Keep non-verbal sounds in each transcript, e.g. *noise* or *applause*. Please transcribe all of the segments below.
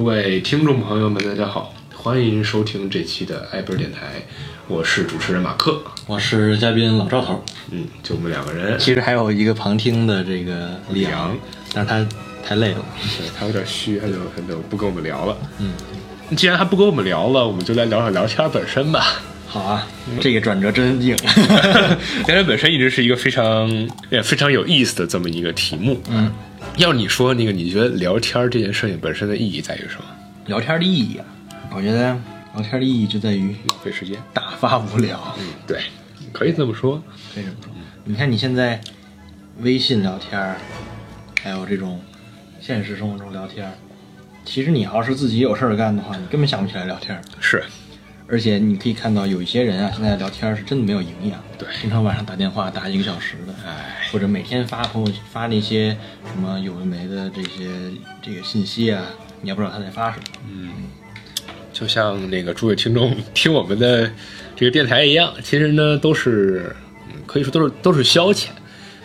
诸位听众朋友们，大家好，欢迎收听这期的艾贝尔电台，我是主持人马克，我是嘉宾老赵头。嗯，就我们两个人，其实还有一个旁听的这个李阳，但是他太累了，对他有点虚，他就他就不跟我们聊了。嗯，既然他不跟我们聊了，我们就来聊聊聊天本身吧。好啊，这个转折真硬。*laughs* 聊天本身一直是一个非常也非常有意思的这么一个题目。嗯，要你说那个，你觉得聊天这件事情本身的意义在于什么？聊天的意义啊，我觉得聊天的意义就在于浪费时间，打发无聊。嗯，对，可以这么说，可以这么说。你看你现在微信聊天，还有这种现实生活中聊天，其实你要是自己有事儿干的话，你根本想不起来聊天。是。而且你可以看到有一些人啊，现在聊天是真的没有营养。对，经常晚上打电话打一个小时的，哎，或者每天发朋友发那些什么有的没的这些这个信息啊，你也不知道他在发什么。嗯，就像那个诸位听众 *laughs* 听我们的这个电台一样，其实呢都是可以说都是都是消遣，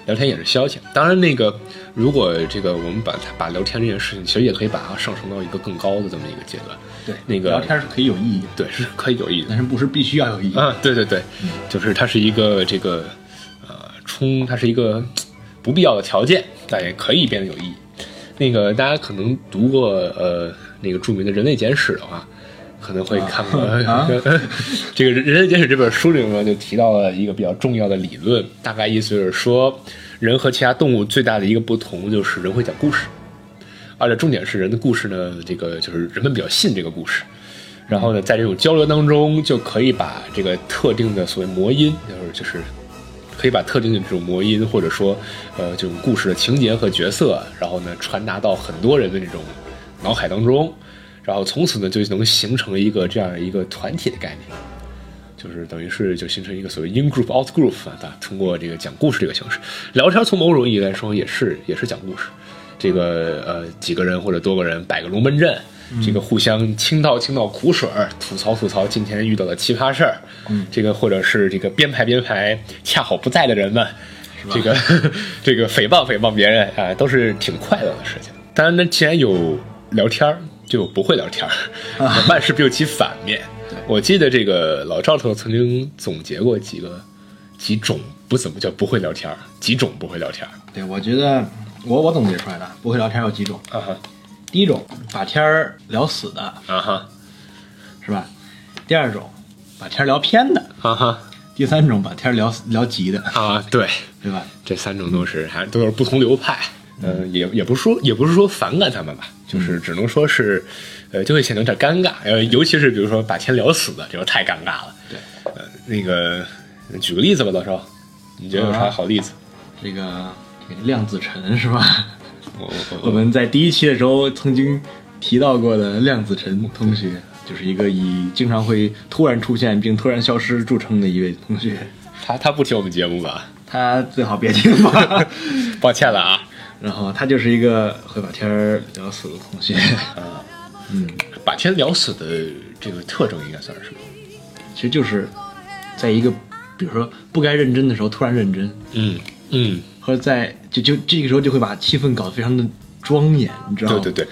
聊天也是消遣。当然，那个如果这个我们把它把聊天这件事情，其实也可以把它上升到一个更高的这么一个阶段。对，那个聊天是可以有意义的，对，是可以有意义的，但是不是必须要有意义啊？对对对，就是它是一个这个呃充，它是一个不必要的条件，但也可以变得有意义。那个大家可能读过呃那个著名的人类简史的话，可能会看过。*laughs* 这个《人类简史》这本书里面就提到了一个比较重要的理论，大概意思就是说，人和其他动物最大的一个不同就是人会讲故事。而且重点是人的故事呢，这个就是人们比较信这个故事，然后呢，在这种交流当中，就可以把这个特定的所谓魔音，就是就是可以把特定的这种魔音，或者说呃这种故事的情节和角色，然后呢传达到很多人的这种脑海当中，然后从此呢就能形成一个这样一个团体的概念，就是等于是就形成一个所谓 in group out group 啊，通过这个讲故事这个形式，聊天从某种意义来说也是也是讲故事。这个呃几个人或者多个人摆个龙门阵，这个互相倾倒倾倒苦水儿，吐槽吐槽今天遇到的奇葩事儿，嗯，这个或者是这个编排编排恰好不在的人们，这个 *laughs* 这个诽谤诽谤别人啊，都是挺快乐的事情。当然呢，既然有聊天儿，就有不会聊天儿，万事必有其反面。我记得这个老赵头曾经总结过几个几种不怎么叫不会聊天儿，几种不会聊天儿。对，我觉得。我我总结出来的不会聊天有几种啊哈，第一种把天儿聊死的啊哈，是吧？第二种把天儿聊偏的啊哈，第三种把天儿聊聊急的啊，对对吧？这三种都是还都是不同流派，嗯，也也不是说也不是说反感他们吧，就是只能说是，呃，就会显得有点尴尬，呃，尤其是比如说把天聊死的，这个太尴尬了。对，呃，那个举个例子吧，老邵，你觉得有啥好例子？这个。量子尘是吧？我我我们在第一期的时候曾经提到过的量子尘同学，就是一个以经常会突然出现并突然消失著称的一位同学。他他不听我们节目吧？他最好别听吧，抱歉了啊。然后他就是一个会把天聊死的同学。啊，嗯，把天聊死的这个特征应该算是什么？其实就是在一个比如说不该认真的时候突然认真。嗯嗯。或者在就就这个时候就会把气氛搞得非常的庄严，你知道吗？对对对，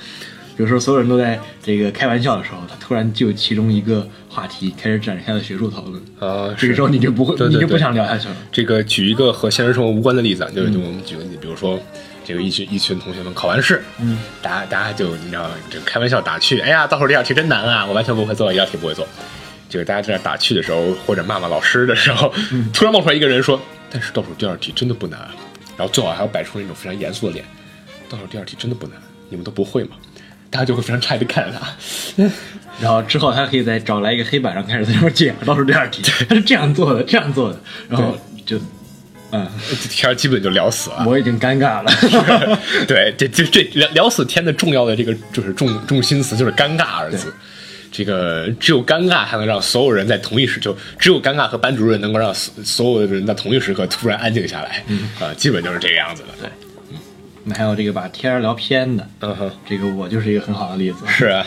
比如说所有人都在这个开玩笑的时候，他突然就其中一个话题开始展开了学术讨论啊，这个时候你就不会，你就不想聊下去了。这个举一个和现实生活无关的例子，就是我们举个例子，比如说这个一群一群同学们考完试，嗯，大家大家就你知道这个开玩笑打趣，哎呀，到时候这道题真难啊，我完全不会做，一道题不会做。就是大家在那打趣的时候，或者骂骂老师的时候，*laughs* 突然冒出来一个人说，但是倒数第二题真的不难。然后最好还要摆出那种非常严肃的脸，倒数第二题真的不难，你们都不会吗？大家就会非常诧异的看着他，*laughs* 然后之后他可以再找来一个黑板上开始在那边讲倒数第二题，他是 *laughs* 这样做的，这样做的，然后就，嗯，天基本就聊死了，我已经尴尬了，*laughs* 对，这这这聊聊死天的重要的这个就是重重心词就是尴尬二字。这个只有尴尬才能让所有人在同一时，就只有尴尬和班主任能够让所所有的人在同一时刻突然安静下来。嗯。啊，基本就是这个样子的。对，嗯，那还有这个把天儿聊偏的，嗯哼，这个我就是一个很好的例子。是啊，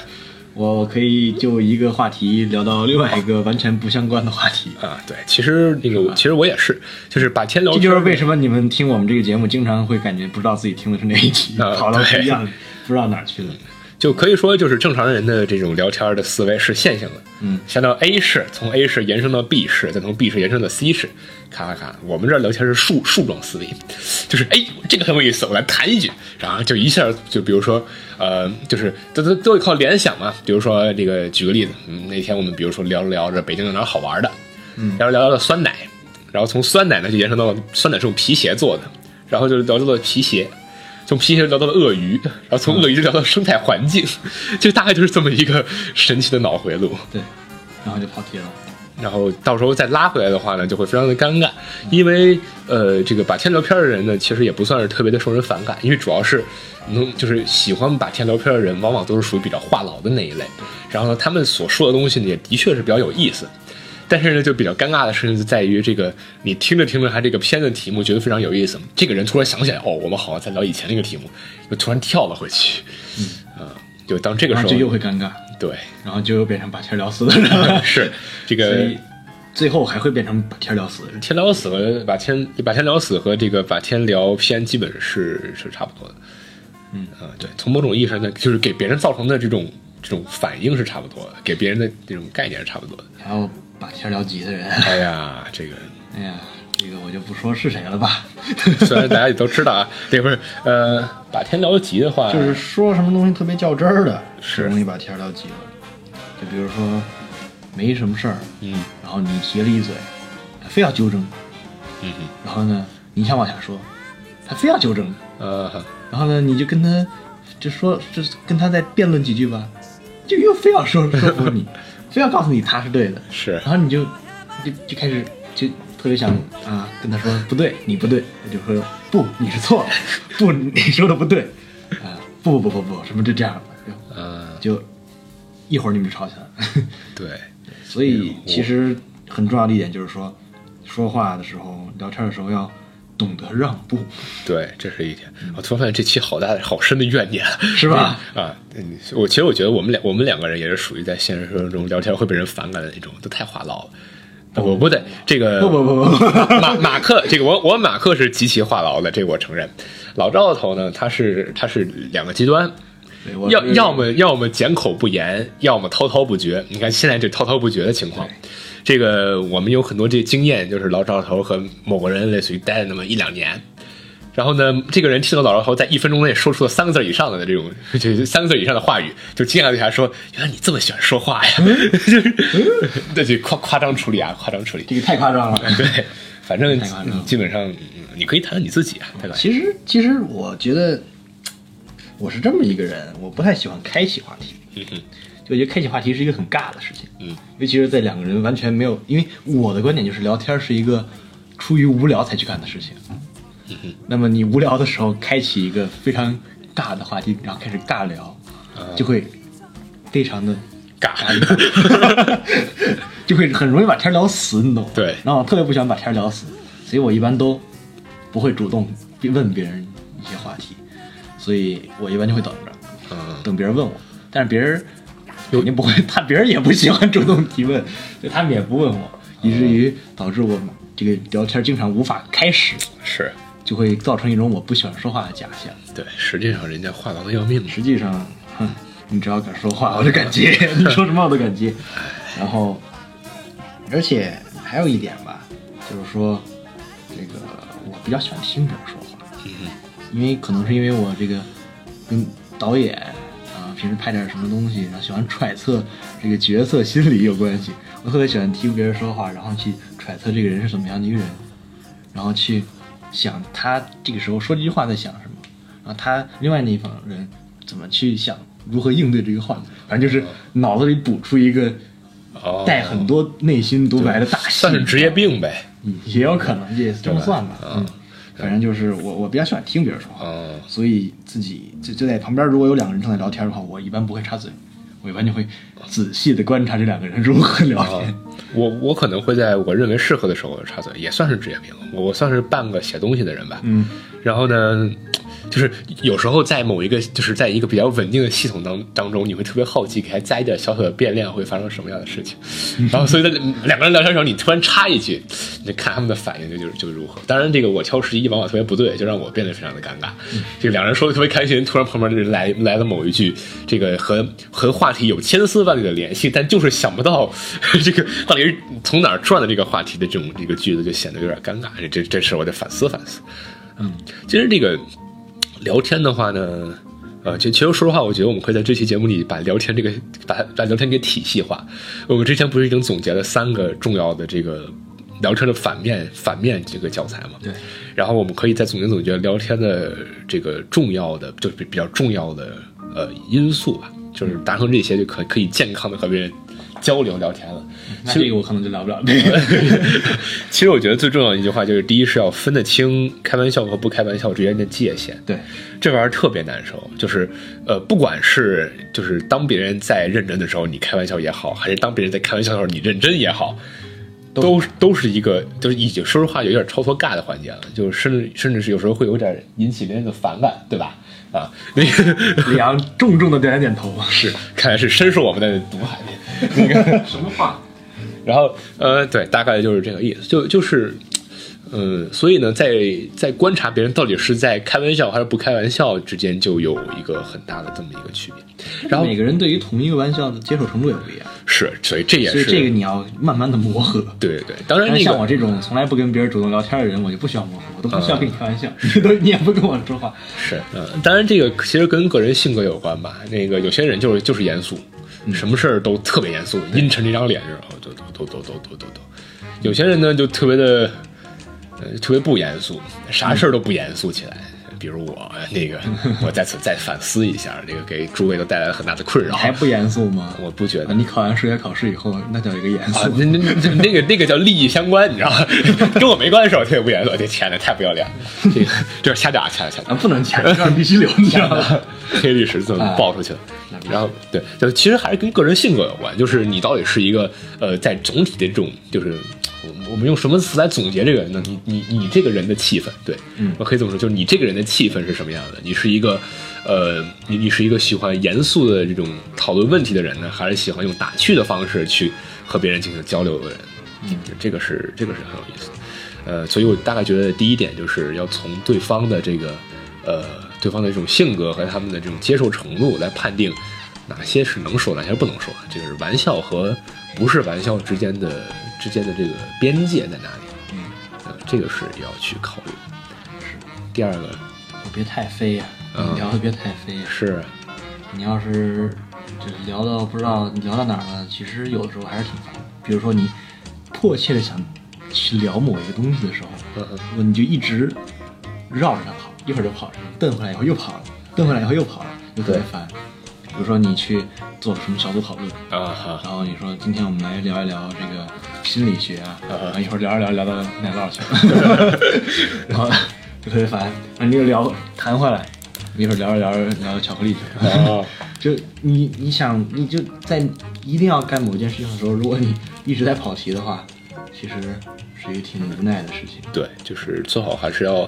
我我可以就一个话题聊到另外一个完全不相关的话题啊。对，其实那个其实我也是，就是把天聊。这就是为什么你们听我们这个节目经常会感觉不知道自己听的是哪一集，跑到不一样，不知道哪儿去了。就可以说就是正常人的这种聊天的思维是线性的，嗯，先到 A 市，从 A 市延伸到 B 市，再从 B 市延伸到 C 市，咔咔咔。我们这儿聊天是树树状思维，就是哎，这个很有意思，我来谈一句，然后就一下就比如说呃，就是都都都得靠联想嘛。比如说这个举个例子，嗯，那天我们比如说聊着聊着北京有哪好玩的，嗯聊着聊着到酸奶，然后从酸奶呢就延伸到酸奶是用皮鞋做的，然后就聊到了皮鞋。从皮鞋聊到了鳄鱼，然后从鳄鱼就聊到生态环境，*laughs* 就大概就是这么一个神奇的脑回路。对，然后就跑题了。然后到时候再拉回来的话呢，就会非常的尴尬，因为呃，这个把天聊天的人呢，其实也不算是特别的受人反感，因为主要是能就是喜欢把天聊天的人，往往都是属于比较话痨的那一类。然后呢，他们所说的东西呢，也的确是比较有意思。但是呢，就比较尴尬的事情就在于这个，你听着听着，他这个片子题目觉得非常有意思，这个人突然想起来，哦，我们好像在聊以前那个题目，又突然跳了回去，嗯，啊就当这个时候然后就又会尴尬，对，然后就又变成把天聊死的人了。*laughs* 是 *laughs* 这个最后还会变成把天聊死。天聊死和把天把天聊死和这个把天聊偏基本是是差不多的，嗯啊、对，从某种意义上呢，就是给别人造成的这种这种反应是差不多的，给别人的这种概念是差不多的。还有把天聊急的人，哎呀，这个 *laughs* 哎呀，这个我就不说是谁了吧。*laughs* 虽然大家也都知道啊，这不是呃，把天聊急的话，就是说什么东西特别较真儿的，是容易把天聊急了。就比如说没什么事儿，嗯然后你提了一嘴，他非要纠正，嗯哼然后呢，你想往下说，他非要纠正，呃，然后呢，你就跟他就说，就跟他再辩论几句吧，就又非要说说服你，*laughs* 非要告诉你他是对的，是然后你就就就开始就特别想啊跟他说不对，你不对，他就说不，你是错了，不，你说的不对，啊，不不不不不，什么就这样的，呃，就一会儿你们就吵起来了。*laughs* 对，所以其实很重要的一点就是说，说话的时候、聊天的时候要懂得让步，对，这是一点。我突然发现这期好大、好深的怨念，是吧？*laughs* 啊，嗯我其实我觉得我们两我们两个人也是属于在现实生活中聊天会被人反感的那种，都太话唠了。我不对，这个不不不不不，马马克，这个我我马克是极其话痨的，这个我承认。老赵头呢，他是他是两个极端，要要么要么缄口不言，要么滔滔不绝。你看现在这滔滔不绝的情况，这个我们有很多这经验，就是老赵头和某个人类似于待了那么一两年。然后呢，这个人听到老赵头在一分钟内说出了三个字以上的这种，*laughs* 就三个字以上的话语，就惊讶对他说：“原来你这么喜欢说话呀！”就是，那就夸夸张处理啊，夸张处理。这个太夸张了。对，反正基本上嗯你可以谈谈你自己啊，其实其实我觉得我是这么一个人，我不太喜欢开启话题。嗯哼，就我觉得开启话题是一个很尬的事情，嗯，尤其是在两个人完全没有，因为我的观点就是聊天是一个出于无聊才去干的事情。嗯哼，那么你无聊的时候开启一个非常尬的话题，然后开始尬聊，就会非常的尬尬，*laughs* 就会很容易把天聊死，你懂吗？对然后我特别不喜欢把天聊死，所以我一般都不会主动问别人一些话题，所以我一般就会等着，嗯，等别人问我，但是别人肯定不会，*laughs* 他别人也不喜欢主动提问，所以他们也不问我，以至于导致我这个聊天经常无法开始，是就会造成一种我不喜欢说话的假象。对，实际上人家话痨的要命。实际上，哼，你只要敢说话，我就敢接，*laughs* 你说什么我都敢接。然后，而且还有一点吧，就是说，这个我比较喜欢听别人说话，嗯因为可能是因为我这个跟导演啊，平时拍点什么东西，然后喜欢揣测这个角色心理有关系。我特别喜欢听别人说话，然后去揣测这个人是怎么样的一个人，然后去想他这个时候说这句话在想什么，然后他另外那一方人怎么去想如何应对这个话，反正就是脑子里补出一个哦，带很多内心独白的大戏，算是职业病呗。嗯，也有可能，也这么算吧。嗯，反正就是我我比较喜欢听别人说话，哦，所以自己就就在旁边，如果有两个人正在聊天的话，我一般不会插嘴，我一般就会仔细的观察这两个人如何聊天。我我可能会在我认为适合的时候插嘴，也算是职业病。我我算是半个写东西的人吧。嗯，然后呢，就是有时候在某一个就是在一个比较稳定的系统当当中，你会特别好奇，给它加一点小小的变量会发生什么样的事情。*laughs* 然后，所以在两个人聊天的时候，你突然插一句，你看他们的反应就就是就如何。当然，这个我敲十一往往特别不对，就让我变得非常的尴尬。这个两人说的特别开心，突然旁边的人来来了某一句，这个和和话题有千丝万缕的联系，但就是想不到 *laughs* 这个到底是从哪儿转的这个话题的这种这个句子，就显得有点尴尬。这这这事我得反思反思。嗯，其实这个。聊天的话呢，呃，其其实说实话，我觉得我们可以在这期节目里把聊天这个把把聊天给体系化。我们之前不是已经总结了三个重要的这个聊天的反面反面这个教材嘛？对。然后我们可以再总结总结聊天的这个重要的，就比比较重要的呃因素吧，就是达成这些就可可以健康的和别人。交流聊天了，这个我可能就聊不了。*laughs* 其实我觉得最重要的一句话就是：第一是要分得清开玩笑和不开玩笑之间的界限。对，这玩意儿特别难受。就是呃，不管是就是当别人在认真的时候你开玩笑也好，还是当别人在开玩笑的时候你认真也好，都都是一个就是已经说实话有点超脱尬的环节了。就是甚至甚至是有时候会有点引起别人的反感，对吧？啊，*laughs* 那个李阳重重的点了点头，是看来是深受我们的毒海。那 *laughs* 个什么话？然后呃，对，大概就是这个意思，就就是，嗯，所以呢，在在观察别人到底是在开玩笑还是不开玩笑之间，就有一个很大的这么一个区别。然后每个人对于同一个玩笑的接受程度也不一样，是，所以这也是，所以这个你要慢慢的磨合。对对，当然，像我这种从来不跟别人主动聊天的人，我就不需要磨合，我都不需要跟你开玩笑，你都你也不跟我说话。是，嗯，当然这个其实跟个人性格有关吧。那个有些人就是就是严肃。什么事儿都特别严肃，阴沉这张脸，然后就都都都都都都都，有些人呢就特别的，呃，特别不严肃，啥事儿都不严肃起来。比如我那个，我在此再反思一下，这个给诸位都带来了很大的困扰。还不严肃吗？我不觉得。你考完数学考试以后，那叫一个严肃。那那那那个那个叫利益相关，你知道吗？*laughs* 跟我没关系，我特别不严肃。我的天哪，太不要脸了！这个这是瞎讲瞎讲，不能掐，这必须留，你知道吗？黑历史怎么爆出去了？然后对，就其实还是跟个人性格有关，就是你到底是一个呃，在总体的这种就是。我们用什么词来总结这个人呢？你你你这个人的气氛，对，嗯，我可以这么说，就是你这个人的气氛是什么样的？你是一个，呃，你你是一个喜欢严肃的这种讨论问题的人呢，还是喜欢用打趣的方式去和别人进行交流的人？嗯，这个是这个是很有意思。呃，所以我大概觉得第一点就是要从对方的这个，呃，对方的这种性格和他们的这种接受程度来判定哪些是能说，哪些不能说。这个是玩笑和不是玩笑之间的。之间的这个边界在哪里？嗯，呃，这个是要去考虑的。是。第二个，别太飞呀，聊的别太飞。是。你要是就是聊到不知道聊到哪儿了，其实有的时候还是挺烦。比如说你迫切的想去聊某一个东西的时候，你就一直绕着它跑，一会儿就跑了，蹬回来以后又跑了，蹬回来以后又跑了，就特别烦。比如说你去做什么小组讨论啊，然后你说今天我们来聊一聊这个心理学啊，啊，一会儿聊着聊着聊到奶酪去了，*laughs* 然后就特别烦，啊，你又聊弹回来，一会儿聊着聊着聊到巧克力去了，*laughs* 就你你想你就在一定要干某件事情的时候，如果你一直在跑题的话，其实是一个挺无奈的事情。对，就是最好还是要，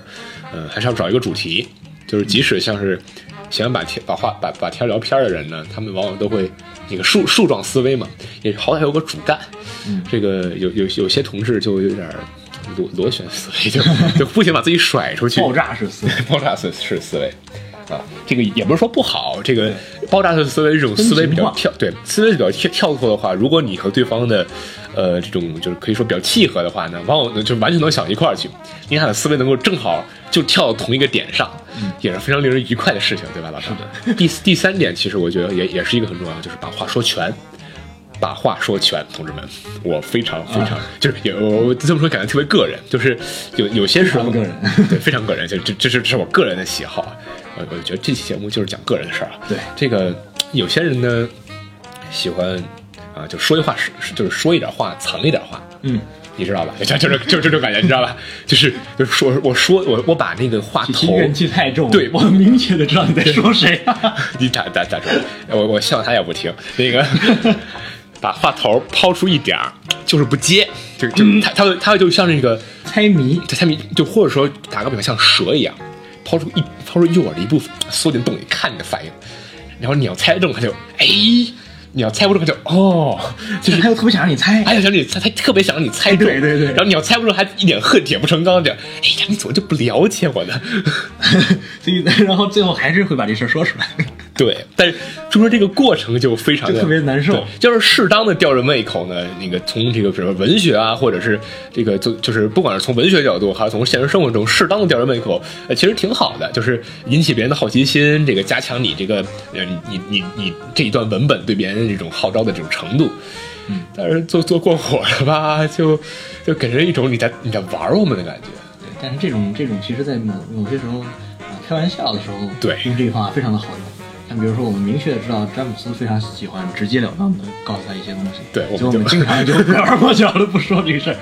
呃，还是要找一个主题，就是即使像是。喜欢把天把话把把天聊偏的人呢，他们往往都会那个树树状思维嘛，也好歹有个主干。嗯，这个有有有些同志就有点螺螺旋思维，就就不停把自己甩出去。*laughs* 爆炸式思维，*laughs* 爆炸式式思维啊，这个也不是说不好，这个爆炸式思维这种思维比较跳，对思维比较跳跳脱的话，如果你和对方的呃这种就是可以说比较契合的话呢，往往就完全能想一块儿去，你俩的思维能够正好就跳到同一个点上。也是非常令人愉快的事情，对吧，老师？第第三点，其实我觉得也也是一个很重要的，就是把话说全，把话说全，同志们，我非常非常就是有这么说，感觉特别个人，就是有有些时候个人对非常个人，就这这是这是我个人的喜好，我我觉得这期节目就是讲个人的事儿啊。对这个有些人呢喜欢啊，就说一话是就是说一点话藏一点话，嗯。你知道吧？就就是就这种感觉，你知道吧？就是就是说，我说我我把那个话头怨气太重，对我明确的知道你在说谁。*laughs* 你咋咋咋说？我我希望他也不听那个，把话头抛出一点儿，就是不接，就就他他他就像那个猜谜，猜谜，就或者说打个比方，像蛇一样。抛出一掏出诱饵的一部分，缩进洞里看你的反应，然后你要猜中，他就哎。你要猜不中，他就哦，就是他又特别想让你猜，他又，想你猜，他特别想让你猜中，对对对然后你要猜不中，还一脸恨铁不成钢的，哎呀，你怎么就不了解我呢？所以然后最后还是会把这事儿说出来。对，但是就说这个过程就非常的就特别难受对就是适当的吊人胃口呢。那个从这个比如说文学啊，或者是这个就就是不管是从文学角度，还是从现实生活中适当的吊人胃口，呃，其实挺好的，就是引起别人的好奇心，这个加强你这个呃你你你你这一段文本对别人这种号召的这种程度。嗯，但是做做过火了吧，就就给人一种你在你在玩我们的感觉。对，但是这种这种其实，在某某些时候啊、开玩笑的时候，对用这个方法非常的好用。像比如说，我们明确的知道詹姆斯非常喜欢直截了当的告诉他一些东西，对所以我们经常就 *laughs* 拐弯抹角的不说这个事儿。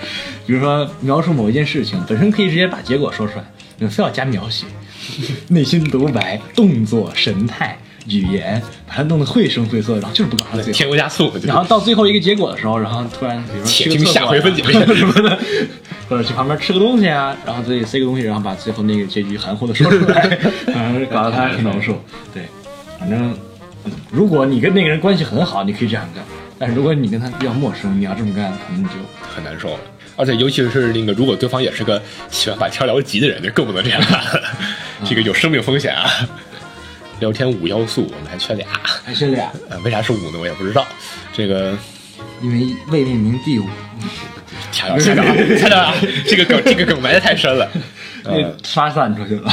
比如说描述某一件事情，本身可以直接把结果说出来，你们非要加描写，*laughs* 内心独白、动作、神态、语言，把它弄得绘声绘色，然后就是不告诉他。添油加醋，然后到最后一个结果的时候，然后突然比如说听去个厕所下回分解 *laughs* 什么的，或者去旁边吃个东西啊，然后自己塞个东西，然后把最后那个结局含糊的说出来，反正搞得他很难受。对，反正、嗯如果你跟那个人关系很好，你可以这样干；但是如果你跟他比较陌生，你要这么干，可能就很难受了。而且尤其是那个，如果对方也是个喜欢把天聊急的人，就更不能这样干了，*laughs* 这个有生命风险啊。聊天五要素，我们还缺俩，还缺俩，呃，为啥是五呢？我也不知道。这个因为未命名第五，掐掉，掐掉，*laughs* 掐掉啊！这个梗，这个梗埋的太深了。那发散出去了。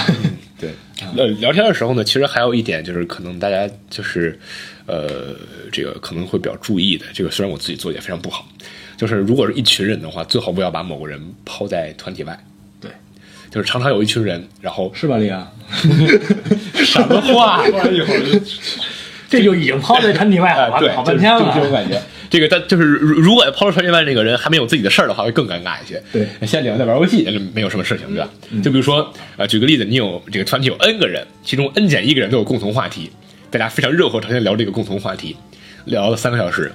对，呃，聊天的时候呢，其实还有一点就是，可能大家就是，呃，这个可能会比较注意的。这个虽然我自己做的也非常不好，就是如果是一群人的话，最好不要把某个人抛在团体外。对，就是常常有一群人，然后是吧，李阳？什么话？*laughs* 这就已经抛在团体外了，好对，好半天了就这种了。感觉。*laughs* 这个，但就是如如果抛出传言外那个人还没有自己的事儿的话，会更尴尬一些。对现在两个在玩游戏，没有什么事情，对吧？就比如说，呃，举个例子，你有这个团体有 N 个人，其中 N 减一个人都有共同话题，大家非常热火朝天聊这个共同话题，聊了三个小时，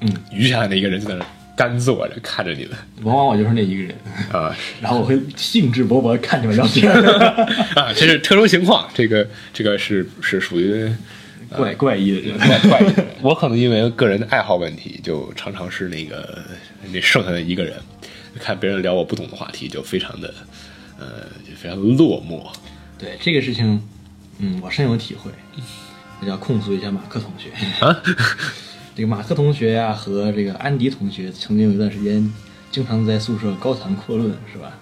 嗯，余下的那一个人就在那干坐着看着你们往往我就是那一个人，*laughs* 啊然后我会兴致勃勃看你们聊天，*laughs* 啊，这是特殊情况，这个这个是是属于。怪怪异的人。怪怪异的。我可能因为个人的爱好问题，就常常是那个那剩下的一个人，看别人聊我不懂的话题，就非常的呃，就非常落寞。对这个事情，嗯，我深有体会。那叫控诉一下马克同学啊。*laughs* 这个马克同学呀、和这个安迪同学曾经有一段时间，经常在宿舍高谈阔论，是吧？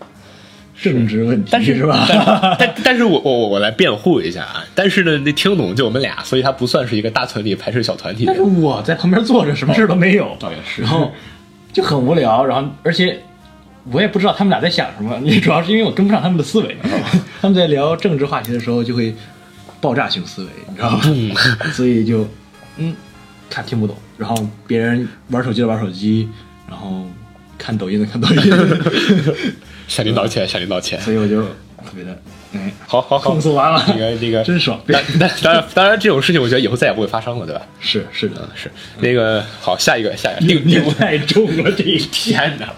政治问题，但是是吧？但 *laughs* 但但是我我我我来辩护一下啊！但是呢，那听懂就我们俩，所以他不算是一个大团体排斥小团体的但是。我在旁边坐着，什么事都没有，倒也是然后就很无聊，然后而且我也不知道他们俩在想什么，你主要是因为我跟不上他们的思维，*laughs* 他们在聊政治话题的时候就会爆炸性思维，你知道吗？*laughs* 所以就嗯，看听不懂，然后别人玩手机的玩手机，然后看抖音的看抖音，*laughs* 向您道歉，向您道歉。所以我就特别的哎，好好好，控诉完了。这个这个真爽。但但当然当然这种事情，我觉得以后再也不会发生了，对吧？是是的，是。那个好，下一个下一个。第你第五太重了这一天哪，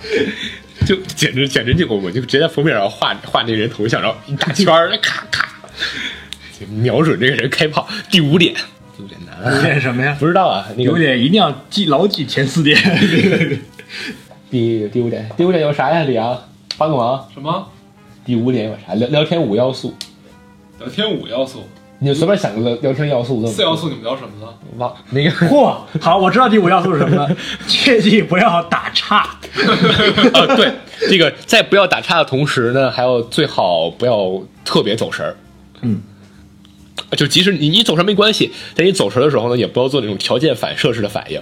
就简直简直就我我就直接在封面上画画那个人头像，然后一大圈儿，咔咔，就瞄准这个人开炮。第五点，第五点难啊，点什么呀？不知道啊，那有个点一定要记牢记前四点。*laughs* 第第五点，第五点有啥呀？李阳帮个忙。什么第五点有啥？聊聊天五要素，聊天五要素，你就随便想个聊聊天要素。四要素你们聊什么了？忘那个 *laughs* 嚯，好，我知道第五要素是什么了，*laughs* 切记不要打岔。*laughs* 啊，对，这个在不要打岔的同时呢，还要最好不要特别走神儿。嗯，就即使你你走神没关系，在你走神的时候呢，也不要做那种条件反射式的反应。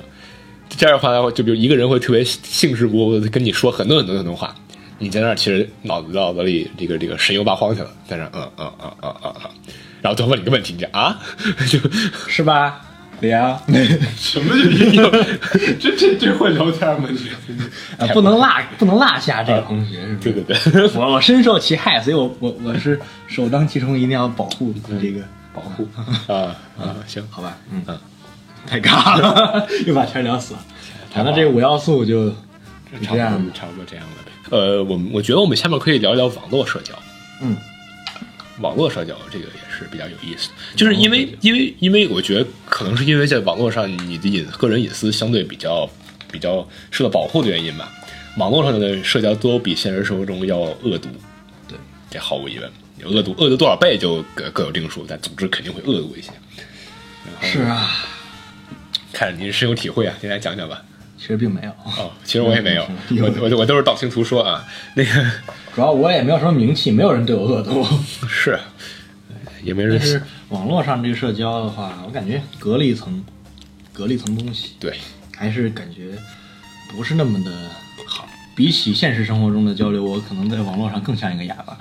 这样的话，就比如一个人会特别兴致勃勃的跟你说很多很多很多话，你在那儿其实脑子脑子里这个这个神游八荒去了，在那儿嗯嗯嗯嗯嗯嗯，然后对方问你个问题，你就啊，就 *laughs* 是吧，李阳？*laughs* 什么就这这这会聊天吗？你 *laughs* 啊不能落不能落下这个同学，是不对？对对，我我深受其害，所以我我我是首当其冲，一定要保护这个保护，啊啊行，好吧？嗯嗯，太尬了，又把全聊死了。谈到这个五要素就就差不这样多，差不多这样了。呃，我们我觉得我们下面可以聊一聊网络社交。嗯，网络社交这个也是比较有意思的，就是因为因为因为我觉得可能是因为在网络上你的隐个人隐私相对比较比较受到保护的原因吧，网络上的社交都比现实生活中要恶毒，对，这毫无疑问，恶毒恶毒多少倍就各各有定数，但总之肯定会恶毒一些。是啊，看着您深有体会啊，您来讲讲吧。其实并没有，哦，其实我也没有，嗯我我我都是道听途说啊。那个 *laughs* 主要我也没有什么名气，没有人对我恶毒。*laughs* 是，也没人但是网络上这个社交的话，我感觉隔了一层，隔了一层东西，对，还是感觉不是那么的好。比起现实生活中的交流，我可能在网络上更像一个哑巴。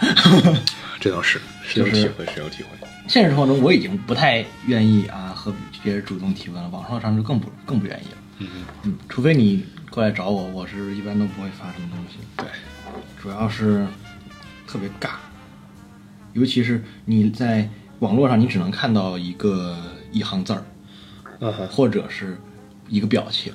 这倒是 *laughs* 深有体会，深有体会。现实生活中我已经不太愿意啊和别人主动提问了，网络上就更不更不愿意了。嗯，嗯，除非你过来找我，我是一般都不会发什么东西。对，主要是特别尬，尤其是你在网络上，你只能看到一个一行字儿，嗯，或者是一个表情，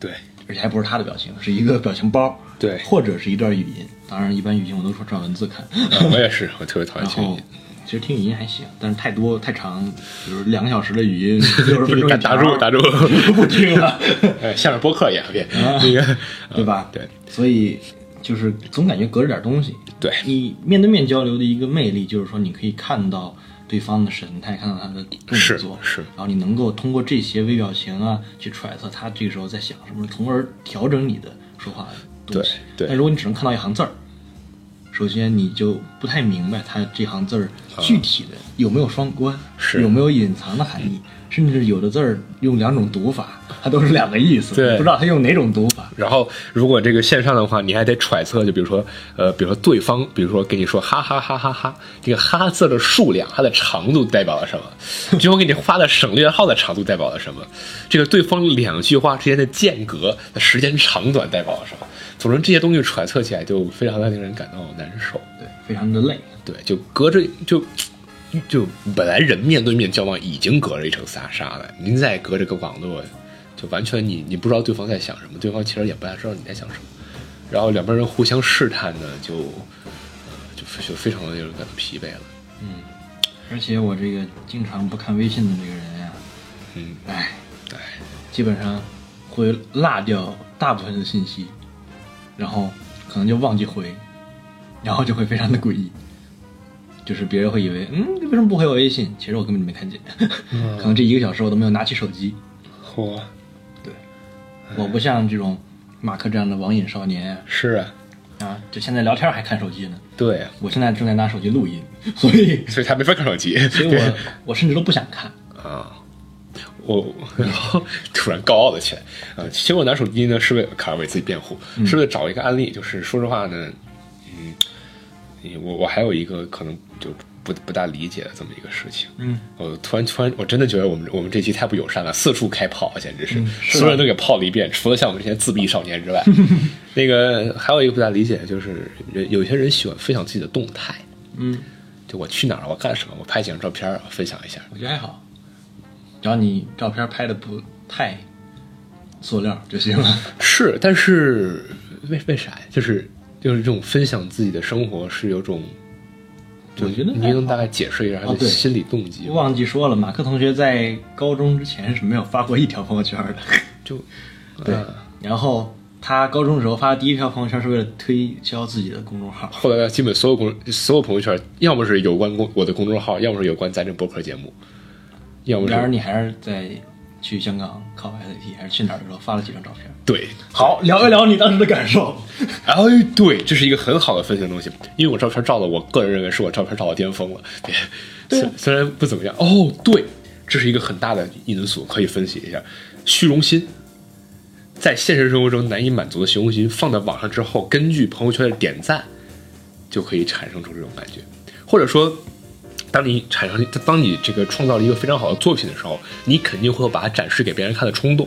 对而且还不是他的表情，是一个表情包，对或者是一段语音。当然，一般语音我都说转文字看。啊我也是，我特别讨厌然后听你。其实听语音还行，但是太多太长，比如两个小时的语音，六十分钟 *laughs* 打住打住，*laughs* 不听了，哎，像是播客一样，*laughs* 别啊那个，对吧？对，所以就是总感觉隔着点东西。对你面对面交流的一个魅力，就是说你可以看到对方的神态，看到他的动是作，是然后你能够通过这些微表情啊，去揣测他这个时候在想什么，从而调整你的说话的东西。对对但如果你只能看到一行字儿，首先你就不太明白他这行字儿具体的有没有双关，啊是有没有隐藏的含义，甚至有的字儿用两种读法，它都是两个意思，对你不知道他用哪种读法。然后，如果这个线上的话，你还得揣测，就比如说，呃，比如说对方，比如说跟你说哈哈哈哈哈，这个哈字的数量，它的长度代表了什么？*laughs* 最后给你发的省略号的长度代表了什么？这个对方两句话之间的间隔的时间长短代表了什么？总之，这些东西揣测起来就非常的令人感到难受。对，非常的累。对，就隔着就就本来人面对面交往已经隔着一层纱纱了，您再隔着个网络，就完全你你不知道对方在想什么，对方其实也不太知道你在想什么，然后两边人互相试探呢，就呃就就非常的令人感到疲惫了。嗯而且我这个经常不看微信的这个人呀，嗯，哎，哎，基本上会落掉大部分的信息，然后可能就忘记回，然后就会非常的诡异。就是别人会以为，嗯，你为什么不回我微信？其实我根本就没看见，可能这一个小时我都没有拿起手机。嚯，对，我不像这种马克这样的网瘾少年是啊，啊，就现在聊天还看手机呢。对啊，我现在正在拿手机录音，所以，所以他没法看手机，所以我我甚至都不想看。啊，我 *laughs* 然后突然高傲了起来。呃，其实我拿手机呢是为了卡尔为自己辩护，是为了找一个案例。就是说实话呢，嗯，我我还有一个可能就不不大理解的这么一个事情。嗯，我突然突然我真的觉得我们我们这期太不友善了，四处开炮，简直是、所有人都给炮了一遍，除了像我们这些自闭少年之外。*laughs* 那个还有一个不大理解，就是人有些人喜欢分享自己的动态。嗯，就我去哪儿，我干什么，我拍几张照片我分享一下。我觉得还好，只要你照片拍的不太塑料就行了。是，但是为为啥呀？就是就是这种分享自己的生活是有种，我觉得你能大概解释一下他的心理动机吗？忘记说了，马克同学在高中之前是没有发过一条朋友圈的。就 *laughs* 对啊，然后他高中的时候发的第一条朋友圈是为了推销自己的公众号。后来基本所有公所有朋友圈，要么是有关公我的公众号，要么是有关咱这播客节目，要不然而你还是在去香港考 SAT 还是去哪儿的时候发了几张照片。对。好，聊一聊你当时的感受。*laughs* 哎，对，这是一个很好的分享的东西，因为我照片照的，我个人认为是我照片照到巅峰了。虽虽然不怎么样。哦，对，这是一个很大的因素，可以分析一下。虚荣心，在现实生活中难以满足的虚荣心，放在网上之后，根据朋友圈的点赞，就可以产生出这种感觉。或者说，当你产生，当你这个创造了一个非常好的作品的时候，你肯定会有把它展示给别人看的冲动，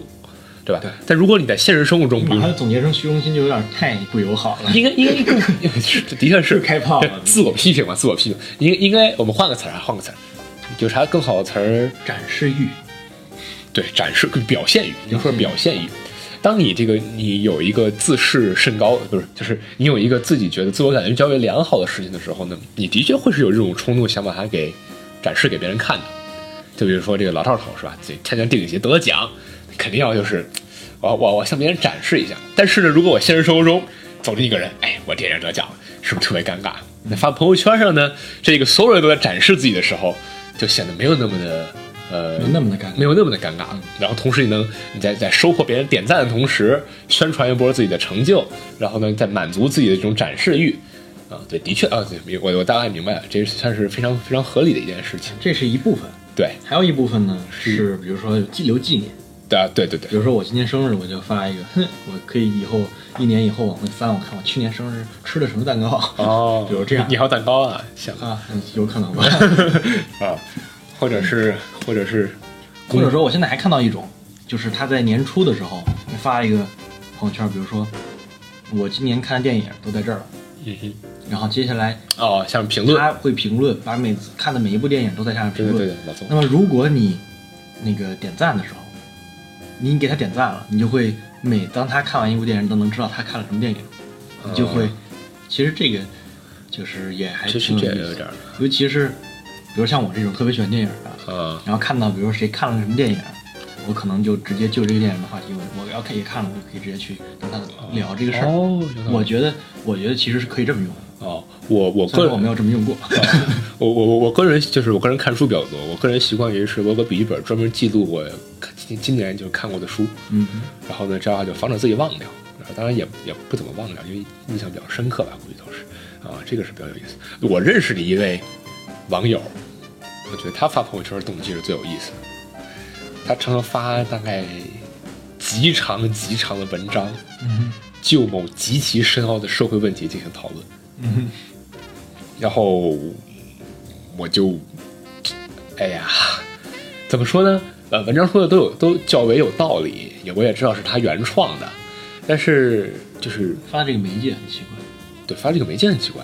对吧？对但如果你在现实生活中，把它总结成虚荣心就有点太不友好了。应该应该更，这 *laughs* 的确是是开炮了自我批评嘛，自我批评。应应该我们换个词儿啊，换个词儿，有啥更好的词儿？展示欲，对，展示表现欲，应该说表现欲。当你这个你有一个自视甚高，不是，就是你有一个自己觉得自我感觉较为良好的事情的时候呢，你的确会是有这种冲动，想把它给展示给别人看的。就比如说这个老赵头是吧？这参加电影节得了奖，肯定要就是我我我向别人展示一下。但是呢，如果我现实生活中走着一个人，哎，我电影得奖了，是不是特别尴尬？那发朋友圈上呢，这个所有人都在展示自己的时候，就显得没有那么的呃，没那么的尴尬。没有那么的尴尬。然后同时你能你在在收获别人点赞的同时，宣传一波自己的成就，然后呢，再满足自己的这种展示欲。啊，对，的确啊，对，我我大概明白了，这算是非常非常合理的一件事情。这是一部分，对，还有一部分呢是比如说记留纪念，对啊，对对对。比，如说我今年生日，我就发一个，哼，我可以以后一年以后往回翻，我看我去年生日吃的什么蛋糕。哦，*laughs* 比如这样。你还有蛋糕啊，想啊，嗯有可能吧。*laughs* 啊，或者是或者是或者说，我现在还看到一种，就是他在年初的时候发一个朋友圈，比如说我今年看的电影都在这儿了，嗯哼，然后接下来哦，下面评论，他会评论，把每次看的每一部电影都在下面评论。对对对对，老宋那，么如果你那个点赞的时候，你给他点赞了，你就会每当他看完一部电影，都能知道他看了什么电影，你就会，其实这个就是也还其实挺有意思这有点儿，尤其是比如像我这种特别喜欢电影的，啊，然后看到比如说谁看了什么电影，我可能就直接就这个电影的话题，我我要可以看了，我就可以直接去跟他聊这个事儿。我觉得，我觉得其实是可以这么用的，哦，我我个人我没有这么用过。*laughs* 我我我我个人就是我个人看书比较多，我个人习惯于是我有个笔记本专门记录我今今年就看过的书，嗯，然后呢这样的话就防止自己忘掉，然后当然也也不怎么忘掉，因为印象比较深刻吧，估计都是啊，这个是比较有意思。我认识的一位网友，我觉得他发朋友圈的动机是最有意思的，他常常发大概极长极长的文章，嗯就某极其深奥的社会问题进行讨论。嗯然后我就，哎呀，怎么说呢？呃，文章说的都有都较为有道理，也我也知道是他原创的，但是就是发这个媒介很奇怪。对发这个媒介很奇怪。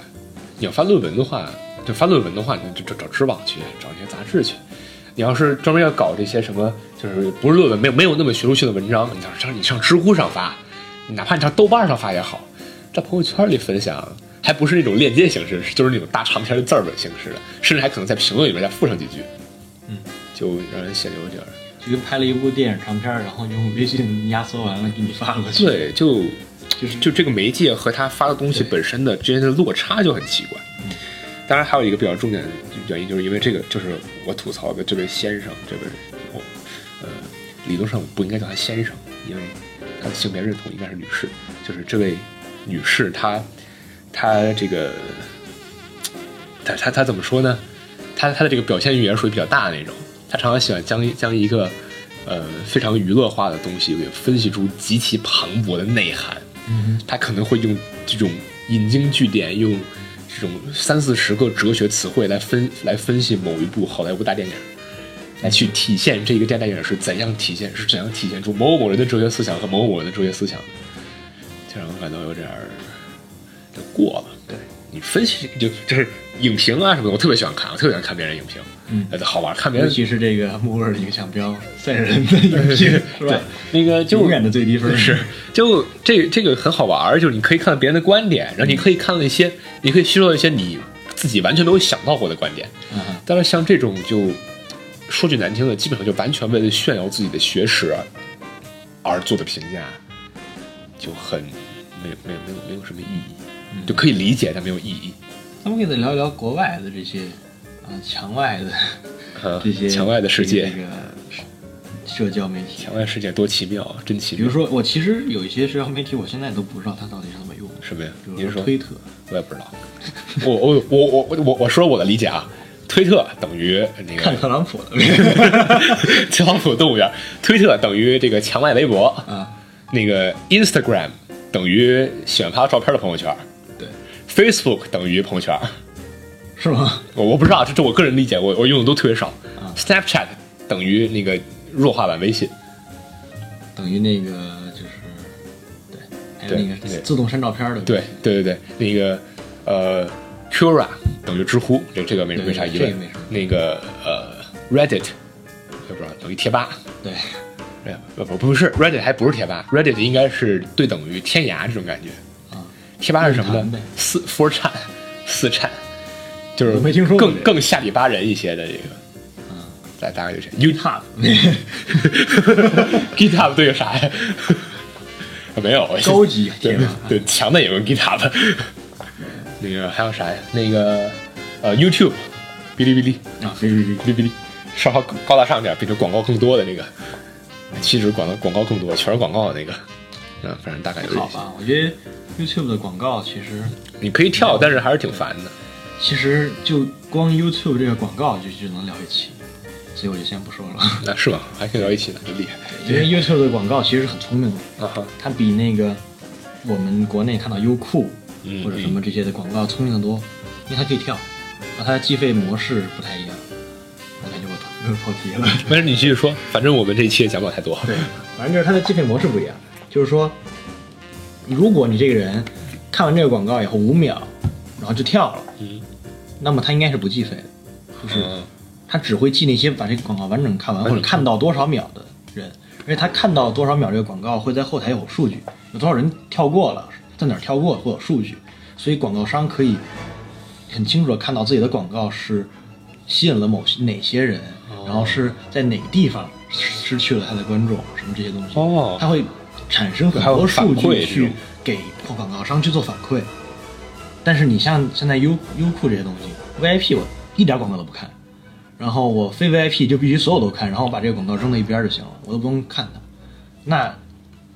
你要发论文的话，就发论文的话，你就找找知网去，找一些杂志去。你要是专门要搞这些什么，就是不是论文，没有没有那么学术性的文章，你上你上知乎上发，哪怕你上豆瓣上发也好，在朋友圈里分享，还不是那种链接形式，就是那种大长篇的字儿本形式的，甚至还可能在评论里面再附上几句，嗯，就让人显得有点儿就跟拍了一部电影长片，然后用微信压缩完了给你发过去。，对，就就是就这个媒介和他发的东西本身的之间的落差就很奇怪。嗯当然还有一个比较重点的原因，就是因为这个，就是我吐槽的这位先生，这位我呃，理论上不应该叫他先生，因为他的性别认同应该是女士。就是这位女士，她她这个，她她她怎么说呢？她她的这个表现欲也是属于比较大的那种，她常常喜欢将一将一个呃非常娱乐化的东西给分析出极其磅礴的内涵。嗯她可能会用这种引经据典，用这种三四十个哲学词汇来分来分析某一部好莱坞大电影，来去体现这个电电影是怎样体现，是怎样体现出某某人的哲学思想和某某人的哲学思想就，让我感到有点儿过了。对你分析就就是影评啊什么的，我特别喜欢看，我特别喜欢看别人影评，嗯呃好玩，看别人尤人其是这个木味的影响标赛人的影评是对吧？那个就永远的最低分是，就这这个很好玩儿，就是你可以看到别人的观点，然后你可以看到一些，你可以吸收到一些你自己完全没有想到过的观点。嗯哼当然，像这种就说句难听的，基本上就完全为了炫耀自己的学识而做的评价，就很没有没有没有没有什么意义，就可以理解，但没有意义。咱们可以再聊一聊国外的这些啊墙外的 *laughs* 呃这些墙外的世界这，个社交媒体。墙外世界多奇妙，真奇妙。比如说，我其实有一些社交媒体，我现在都不知道它到底是怎么用的。什么呀？比您说推特，我也不知道。我我我我我我我说我的理解啊，推特等于那个看特朗普的 *laughs* 特朗普动物园，推特等于这个墙外微博，啊，那个 Instagram 等于喜欢拍照片的朋友圈对，，Facebook 等于朋友圈。是吗？我我不知道，这这我个人理解，我我用的都特别少。啊 Snapchat 等于那个弱化版微信，等于那个就是，对，还有对那个对自动删照片的，对对对对，那个呃 Quora 等于知乎，这这个没对没啥疑问。那个呃 Reddit 也不知道等于贴吧，对，不不不是 Reddit 还不是贴吧，Reddit 应该是对等于天涯这种感觉。啊，贴吧是什么？呢四 four 产 *laughs* 四产，就是我没听说过更更下里巴人一些的这个。嗯，大大概就是 You 踏 GitHub 对个啥呀？*laughs* 没有，高级 *laughs* 对贴吧对，强的也用 GitHub。那个还有啥呀？那个呃 YouTube、哔哩哔哩、啊，哔哩哔哩哔哩哔哩，稍稍高大上点，变成广告更多的那个，其实广告广告更多，全是广告的那个。嗯，反正大概就是。好吧，我觉得 YouTube 的广告其实你可以跳，但是还是挺烦的。其实就光 YouTube 这个广告就就能聊一期，所以我就先不说了。那是吗？还可以聊一期呢，真厉害。因为 YouTube 的广告其实很聪明的，啊哈，它比那个我们国内看到优酷嗯或者什么这些的广告聪明的多，因为它可以跳，然后它的计费模式不太一样。我感觉我跑跑题了。*laughs* 没事，你继续说，反正我们这一期也讲不了太多。对，反正就是它的计费模式不一样，就是说，如果你这个人看完这个广告以后五秒，然后就跳了，嗯，那么他应该是不计费的，就是。嗯。他只会记那些把这个广告完整看完或者看到多少秒的人，而且他看到多少秒这个广告会在后台有数据，有多少人跳过了，在哪儿跳过会有数据，所以广告商可以很清楚的看到自己的广告是吸引了某些哪些人，然后是在哪个地方失去了他的观众，什么这些东西，哦。他会产生很多数据去种给广告商去做反馈。但是你像现在优优酷这些东西，VIP 我一点广告都不看，然后我非 VIP 就必须所有都看，然后我把这个广告扔到一边就行了，我都不用看它。那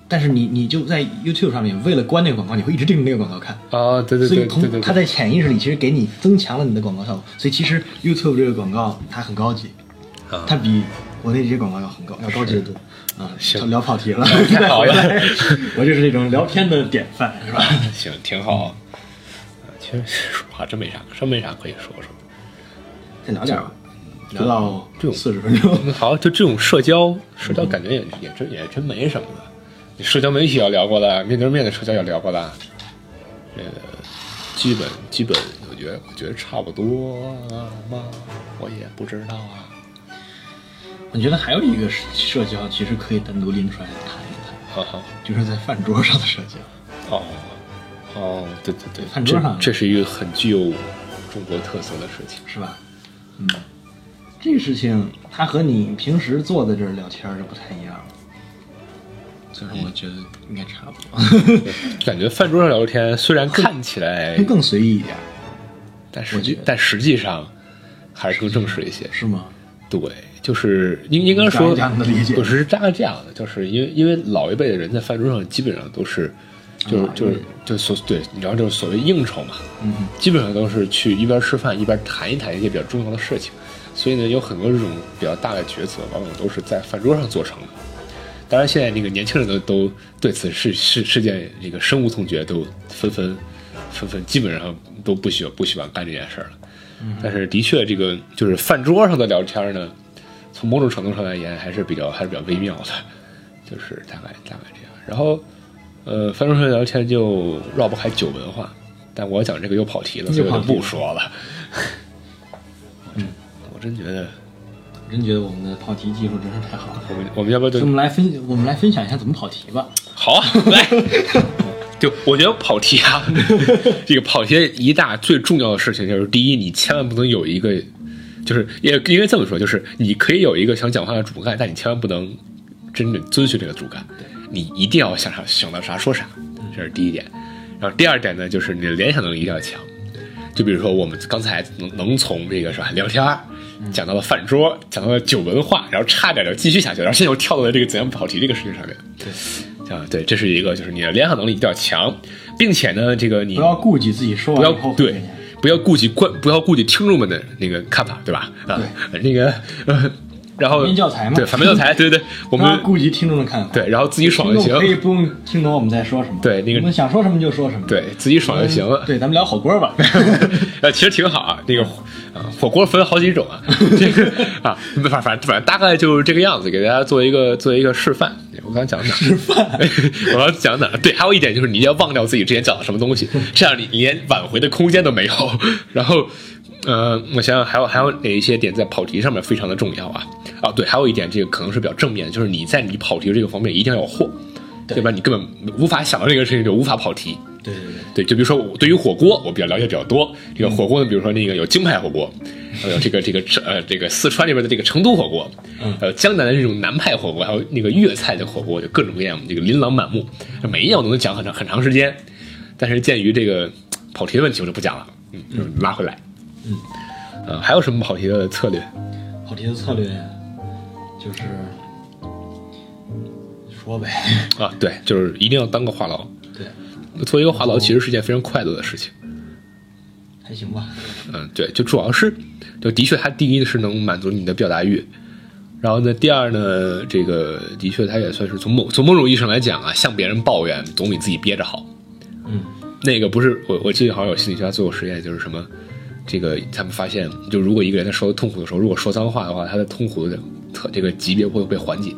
但是你你就在 YouTube 上面，为了关那个广告，你会一直盯着那个广告看。啊，对对所以对对对对，从它在潜意识里其实给你增强了你的广告效果，所以其实 YouTube 这个广告它很高级，啊它比国内这些广告要很高，要高级得多。啊，行聊跑题了，*laughs* 太好了 *laughs* 我就是这种聊天的典范，是吧？*laughs* 行，挺好。啊其实说话真没啥，真没啥可以说说。再聊点吧，聊到这种四十分钟，嗯好，就这种社交，社交感觉也也真也真没什么的。你社交媒体要聊过的，面对面的社交要聊过的，这个基本基本，我觉得我觉得差不多吗？我也不知道啊。我觉得还有一个社交其实可以单独拎出来谈一谈，哈哈，就是在饭桌上的社交。哦哦，对对对，饭桌上这这是一个很具有中国特色的事情。是吧？嗯，这个事情它和你平时坐在这儿聊天儿就不太一样了，所以说我觉得应该差不多，*laughs* 感觉饭桌上聊天虽然看起来会，更随意一点，但实际但实际上还是更正式一些。是吗？对，就是应应该说这样的理解不是这样这样的，就是因为因为老一辈的人在饭桌上基本上都是，就是就是就所对，你知道就是所谓应酬嘛，嗯，基本上都是去一边吃饭一边谈一谈一些比较重要的事情，所以呢，有很多这种比较大的抉择，往往都是在饭桌上做成的。当然，现在这个年轻人都都对此事事事件这个深恶痛绝，都纷纷纷纷基本上都不喜欢不喜欢干这件事儿了。但是的确，这个就是饭桌上的聊天呢，从某种程度上来言，还是比较还是比较微妙的，就是大概大概这样。然后，呃，翻桌上聊天就绕不开酒文化，但我讲这个又跑题了，所以我就不说了。嗯，我真觉得我真觉得我们的跑题技术真是太好了。我们我们要不要就我们来分，我们来分享一下怎么跑题吧。*laughs* 好啊，来。*laughs* 就我觉得跑题啊，*laughs* 这个跑题一大最重要的事情就是，第一，你千万不能有一个，就是也应该这么说，就是你可以有一个想讲话的主干，但你千万不能真正遵循这个主干，你一定要想啥想到啥说啥，这是第一点。然后第二点呢，就是你的联想能力一定要强。就比如说我们刚才能能从这个是吧聊天儿讲到了饭桌，讲到了酒文化，然后差点就继续下去，然后现在又跳到了这个怎样跑题这个事情上面。对，啊，对，这是一个，就是你的联想能力一定要强，并且呢，这个你不要顾及自己说不要完以后对，不要顾及观，不要顾及听众们的那个看法，对吧？啊，那个呃，然后反面教材嘛对，反面教材，*laughs* 对对对，我们顾及听众的看法。对，然后自己爽就行可以不用听懂我们在说什么。对那个我们想说什么就说什么。对自己爽就行了。对，咱们聊火锅吧。*laughs* 呃，其实挺好啊，那个啊，火锅分好几种啊，*laughs* 这个啊，反反反正大概就是这个样子，给大家做一个做一个示范。我刚讲哪儿？示范。我刚讲哪儿？对，还有一点就是你要忘掉自己之前讲的什么东西，这样你连挽回的空间都没有。然后呃，我想想还有还有哪一些点在跑题上面非常的重要啊？啊，对，还有一点这个可能是比较正面的，就是你在你跑题这个方面一定要有货，对对吧？你根本无法想到这个事情就无法跑题。对对对，对，就比如说我对于火锅，我比较了解比较多。这个火锅呢，比如说那个有京派火锅，*laughs* 还有这个这个呃这个四川这边的这个成都火锅，嗯还有江南的这种南派火锅，还有那个粤菜的火锅，就各种各样，这个琳琅满目。每一样我都能讲很长很长时间，但是鉴于这个跑题的问题，我就不讲了。嗯，就拉回来。嗯，呃，还有什么跑题的策略？跑题的策略就是说呗，啊，对，就是一定要当个话痨。对，做一个话痨其实是件非常快乐的事情。还行吧。嗯，对，就主要是，就的确，它第一是能满足你的表达欲，然后呢，第二呢，这个的确它也算是从某从某种意义上来讲啊，向别人抱怨总比自己憋着好。嗯，那个不是我我记得好像有心理学家做过实验，就是什么，这个他们发现，就如果一个人在说痛苦的时候，如果说脏话的话，他的痛苦的特这个级别会被缓解。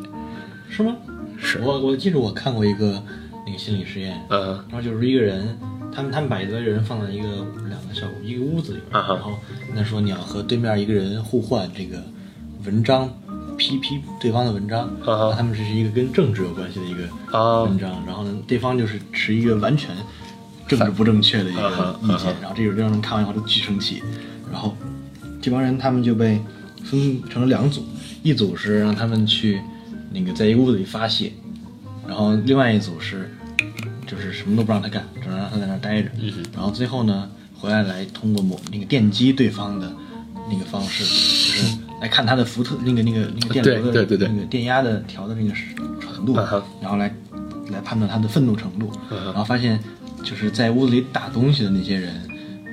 是吗？是。我我记得我看过一个那个心理实验，嗯然后就是一个人，他们他们把一个人放在一个两个小一个屋子里然后跟他说你要和对面一个人互换这个文章，批批对方的文章，他们这是一个跟政治有关系的一个啊。文章，然后呢，对方就是持一个完全政治不正确的一个意见，然后这种让人看完以后就巨生气，然后这帮人他们就被分成了两组，一组是让他们去那个在一个屋子里发泄，然后另外一组是就是什么都不让他干，只能让他在那儿待着，嗯然后最后呢回来来通过某那个电击对方的那个方式，就是来看他的福特那个那个那个电流的对对对对。那个电压的调的那个程度然后来来判断他的愤怒程度，嗯然后发现就是在屋子里打东西的那些人，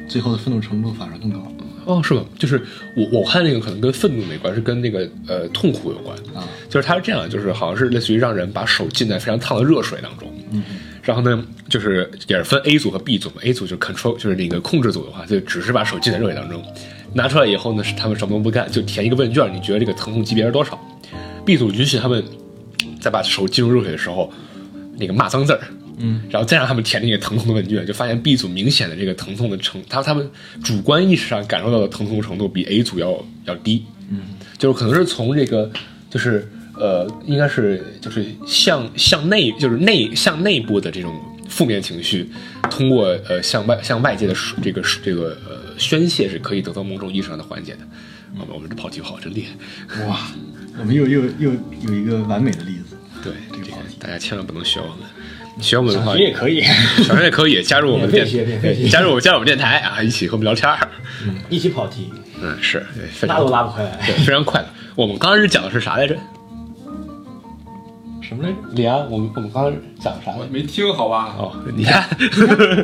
最后的愤怒程度反而更高哦，是吗？就是我我看那个可能跟愤怒没关，是跟那个呃痛苦有关。啊，就是他是这样，就是好像是类似于让人把手浸在非常烫的热水当中，嗯，然后呢，就是也是分 A 组和 B 组嘛。A 组就是 control，就是那个控制组的话，就只是把手浸在热水当中，拿出来以后呢，是他们什么都不干，就填一个问卷，你觉得这个疼痛级别是多少？B 组允许他们在把手浸入热水的时候，那个骂脏字儿，嗯，然后再让他们填那个疼痛的问卷，就发现 B 组明显的这个疼痛的程，他他们主观意识上感受到的疼痛程度比 A 组要要低，嗯，就是可能是从这个就是呃，应该是就是向向内就是内向内部的这种负面情绪，通过呃向外向外界的这个这个呃宣泄是可以得到某种意识上的缓解的。我们我们这跑题跑得真厉害，哇，我们又又又有一个完美的例子，对这个这个跑题。大家千万不能学我们，学我们的话也可以，*laughs* 小学也可以加入我们电加入加入我们电台啊，一起和我们聊天儿。嗯，一起跑题，嗯，是对非拉都拉不回来，对非常快乐。我们刚开始讲的是啥来着？什么来着？李安，我们我们刚开始讲啥？没听好吧？哦，你看，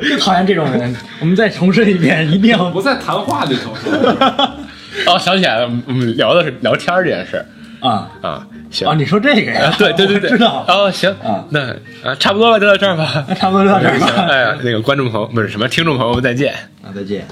就讨厌这种人，我们再重申一遍，一定要不在谈话里头。*laughs* 哦，想起来了，我们聊的是聊天儿这件事儿啊啊。行啊！你说这个呀啊？对对对对，知道，哦，行啊那啊，差不多了，就到这儿吧。那差不多就到这儿行，吧。*laughs* 哎呀，那个观众朋友不是什么听众朋友们再见。啊，再见。